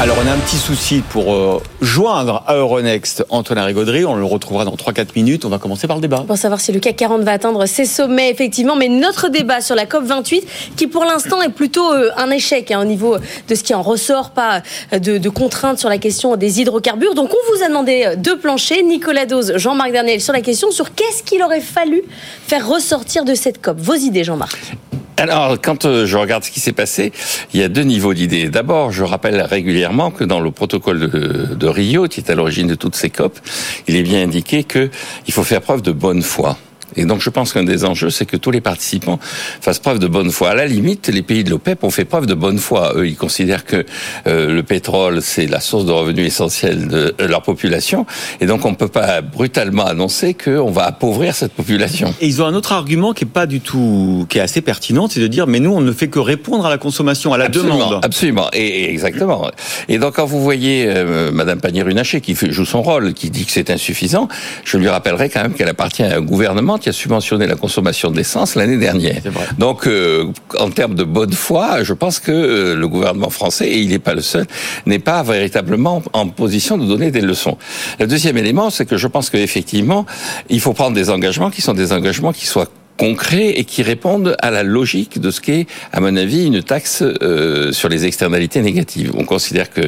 Alors on a un petit souci pour euh, joindre à Euronext Antoine Rigaudry, on le retrouvera dans 3-4 minutes, on va commencer par le débat. Pour savoir si le CAC 40 va atteindre ses sommets, effectivement, mais notre débat sur la COP28, qui pour l'instant est plutôt euh, un échec hein, au niveau de ce qui en ressort, pas euh, de, de, contraintes sur la question des hydrocarbures. Donc on vous a demandé deux planchers, Nicolas Dose, Jean-Marc Daniel, sur la question sur qu'est-ce qu'il aurait fallu faire ressortir de cette COP. Vos idées, Jean-Marc alors, quand euh, je regarde ce qui s'est passé, il y a deux niveaux d'idées. D'abord, je rappelle régulièrement que dans le protocole de, de Rio, qui est à l'origine de toutes ces COP, il est bien indiqué qu'il faut faire preuve de bonne foi. Et donc je pense qu'un des enjeux, c'est que tous les participants fassent preuve de bonne foi. À la limite, les pays de l'OPEP ont fait preuve de bonne foi. Eux, ils considèrent que euh, le pétrole, c'est la source de revenus essentielle de leur population. Et donc on ne peut pas brutalement annoncer qu'on va appauvrir cette population. Et ils ont un autre argument qui est pas du tout, qui est assez pertinent, c'est de dire, mais nous, on ne fait que répondre à la consommation, à la absolument, demande. Absolument, et, exactement. Et donc quand vous voyez euh, Madame Pannier-Runacher qui joue son rôle, qui dit que c'est insuffisant, je lui rappellerai quand même qu'elle appartient à un gouvernement qui a subventionné la consommation d'essence l'année dernière. Donc, euh, en termes de bonne foi, je pense que euh, le gouvernement français, et il n'est pas le seul, n'est pas véritablement en position de donner des leçons. Le deuxième élément, c'est que je pense qu'effectivement, il faut prendre des engagements qui sont des engagements qui soient concrets et qui répondent à la logique de ce qu'est, à mon avis, une taxe euh, sur les externalités négatives. On considère que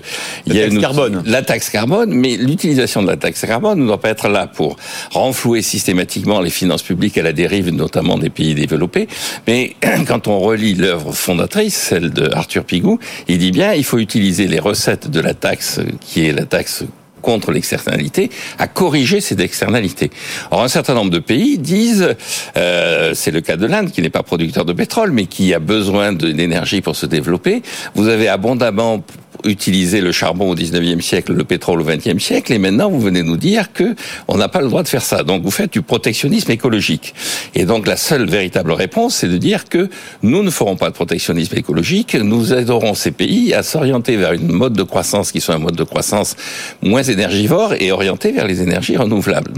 il y a une carbone. la taxe carbone, mais l'utilisation de la taxe carbone ne doit pas être là pour renflouer systématiquement les finances publiques à la dérive, notamment des pays développés. Mais quand on relit l'œuvre fondatrice, celle de Arthur Pigou, il dit bien il faut utiliser les recettes de la taxe qui est la taxe contre l'externalité, à corriger ces externalités. Or, un certain nombre de pays disent, euh, c'est le cas de l'Inde qui n'est pas producteur de pétrole, mais qui a besoin d'énergie pour se développer. Vous avez abondamment utilisé le charbon au 19e siècle, le pétrole au 20e siècle, et maintenant vous venez nous dire que on n'a pas le droit de faire ça. Donc vous faites du protectionnisme écologique. Et donc la seule véritable réponse, c'est de dire que nous ne ferons pas de protectionnisme écologique, nous aiderons ces pays à s'orienter vers une mode de croissance qui soit un mode de croissance moins énergivore et orienté vers les énergies renouvelables.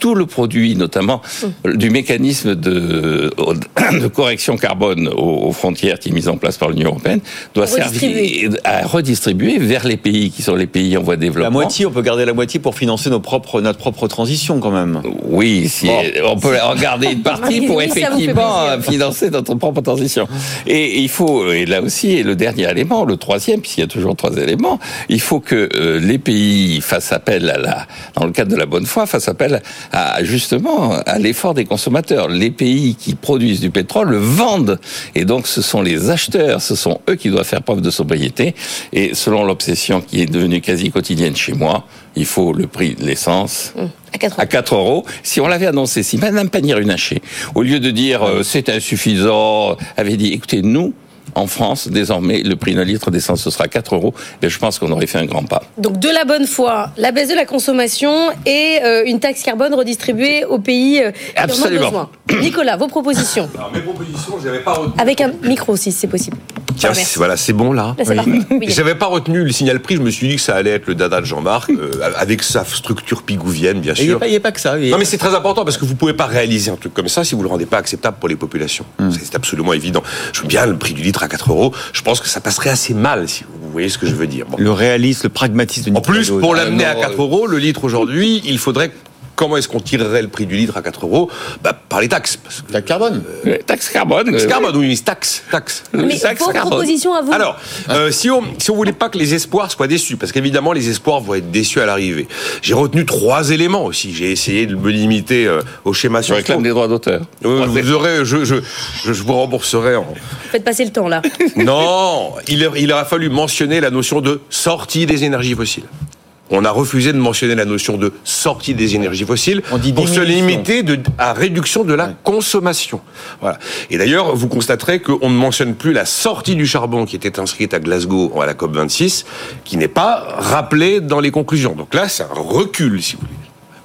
Tout le produit, notamment du mécanisme de, de correction carbone aux, frontières qui est mis en place par l'Union européenne, doit servir à redistribuer vers les pays qui sont les pays en voie de développement. La moitié, on peut garder la moitié pour financer nos propres, notre propre transition quand même. Oui, si on peut en garder une partie pour effectivement financer notre propre transition. Et il faut, et là aussi, et le dernier élément, le troisième, puisqu'il y a toujours trois éléments, il faut que euh, les pays fassent appel à la, dans le cadre de la bonne foi, fassent appel à, justement à l'effort des consommateurs. Les pays qui produisent du pétrole le vendent. Et donc ce sont les acheteurs, ce sont eux qui doivent faire preuve de sobriété. Et selon l'obsession qui est devenue quasi quotidienne chez moi, il faut le prix de l'essence. Mmh. À 4, à 4 euros. Si on l'avait annoncé, si Madame Pannier-Runacher, au lieu de dire euh, c'est insuffisant, avait dit écoutez, nous, en France, désormais, le prix d'un litre d'essence, ce sera 4 euros. Et je pense qu'on aurait fait un grand pas. Donc, de la bonne foi, la baisse de la consommation et euh, une taxe carbone redistribuée aux pays euh, qui Absolument. en ont besoin. Nicolas, vos propositions Alors, mes propositions, j'avais pas retenu. Avec un micro, si c'est possible. Tiens, Ah, voilà, c'est bon là. Là, parfait. Oui. J'avais pas retenu le signal prix, je me suis dit que ça allait être le dada de Jean-Marc, euh, avec sa structure pigouvienne, bien Et il n'y a, sûr. a pas que ça. Non mais c'est très important parce que vous pouvez pas réaliser un truc comme ça si vous le rendez pas acceptable pour les populations. C'est absolument évident. Je veux bien le prix du litre à 4 euros. Je pense que ça passerait assez mal si vous voyez ce que je veux dire. Bon. Le réalisme, le pragmatisme de En plus, pour l'amener non, à 4 euros, le litre aujourd'hui, il faudrait Comment est-ce qu'on tirerait le prix du litre à 4 euros bah, Par les taxes. Parce que, La carbone. Euh, Taxe carbone. taxe carbone, oui, taxe, taxe. Mais taxe vos carbone. propositions à vous Alors, euh, si on si on voulait pas que les espoirs soient déçus, parce qu'évidemment les espoirs vont être déçus à l'arrivée. J'ai retenu trois éléments aussi. J'ai essayé de me limiter euh, au schéma Je sur réclame des droits d'auteur. Euh, vous aurez, je, je, je, je vous rembourserai en. Faites passer le temps, là. Non, il, il aura fallu mentionner la notion de sortie des énergies fossiles. On a refusé de mentionner la notion de sortie des énergies fossiles On dit pour se limiter de, à réduction de la consommation. Voilà. Et d'ailleurs, vous constaterez qu'on ne mentionne plus la sortie du charbon qui était inscrite à Glasgow à la COP 26, qui n'est pas rappelée dans les conclusions. Donc là, c'est un recul, si vous voulez.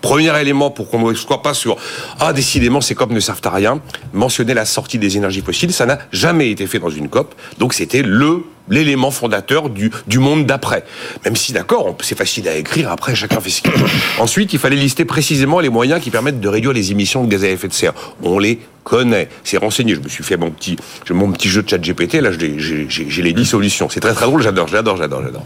Premier élément pour qu'on ne soit pas sur ah décidément ces COP ne servent à rien. Mentionner la sortie des énergies fossiles, ça n'a jamais été fait dans une COP. Donc c'était le l'élément fondateur du, monde d'après. Même si d'accord, c'est facile à écrire. Après chacun fait ce qu'il veut. Ensuite, il fallait lister précisément les moyens qui permettent de réduire les émissions de gaz à effet de serre. On les connaît, s'est renseigné. Je me suis fait mon petit, mon petit jeu de chat GPT. Là, j'ai, les 10 solutions. C'est très très drôle. J'adore, j'adore, j'adore, j'adore.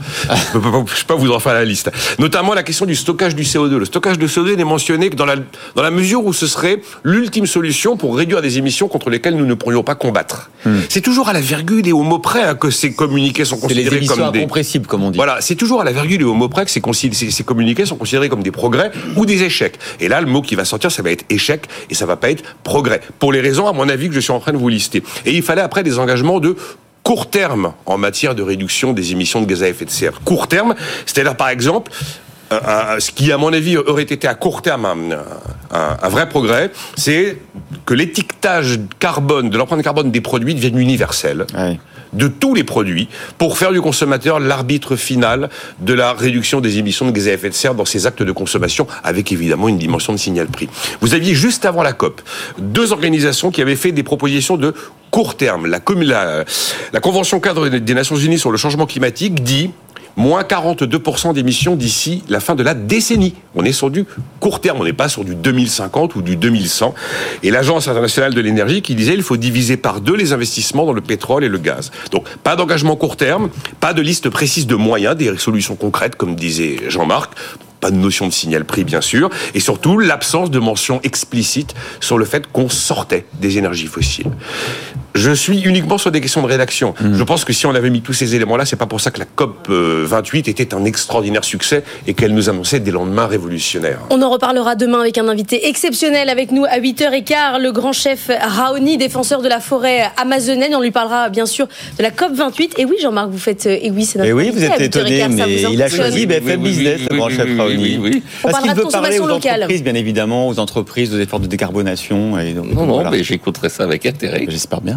je peux je peux pas vous en faire la liste. Notamment la question du stockage du CO2. Le stockage de CO2 n'est mentionné que dans la, dans la mesure où ce serait l'ultime solution pour réduire des émissions contre lesquelles nous ne pourrions pas combattre. C'est toujours à la virgule et au mot près hein, que ces communiqués sont. C'est les considérés comme des, incompressibles, comme on dit. voilà, c'est toujours à la virgule et au mot près que ces, ces- ces communiqués sont considérés comme des progrès ou des échecs. Et là, le mot qui va sortir, ça va être échec et ça va pas être progrès. Pour les raisons, à mon avis, que je suis en train de vous lister. Et il fallait après des engagements de court terme en matière de réduction des émissions de gaz à effet de serre. Court terme, c'est-à-dire par exemple, ce qui, à mon avis, aurait été à court terme un, vrai progrès, c'est que l'étiquetage carbone, de l'empreinte carbone des produits devienne universel. De tous les produits pour faire du consommateur l'arbitre final de la réduction des émissions de gaz à effet de serre dans ses actes de consommation, avec évidemment une dimension de signal prix. Vous aviez juste avant la COP deux organisations qui avaient fait des propositions de court terme. La, la Convention cadre des Nations Unies sur le changement climatique dit moins 42% d'émissions d'ici la fin de la décennie. On est sur du court terme, on n'est pas sur du 2050 ou du 2100. Et l'Agence internationale de l'énergie qui disait il faut diviser par deux les investissements dans le pétrole et le gaz. Donc pas d'engagement court terme, pas de liste précise de moyens, des solutions concrètes comme disait Jean-Marc. Pas de notion de signal prix, bien sûr, et surtout l'absence de mention explicite sur le fait qu'on sortait des énergies fossiles. Je suis uniquement sur des questions de rédaction. Je pense que si on avait mis tous ces éléments-là, c'est pas pour ça que la COP euh, 28 était un extraordinaire succès et qu'elle nous annonçait des lendemains révolutionnaires. On en reparlera demain avec un invité exceptionnel avec nous à 8h15, le grand chef Raoni, défenseur de la forêt amazonienne. On lui parlera bien sûr de la COP28. Et oui, Jean-Marc, vous faites. Et oui, c'est notre Et oui, vous invité à êtes étonné, 8h15, ça mais il a choisi BFM Business, oui, le grand chef oui, Raoni. oui, Parce qu'il parlera de veut parler aux consommation locale. entreprises, bien évidemment, aux entreprises, aux efforts de décarbonation. Et donc, Non, non, voilà. mais j'écouterai ça avec intérêt. J'espère bien.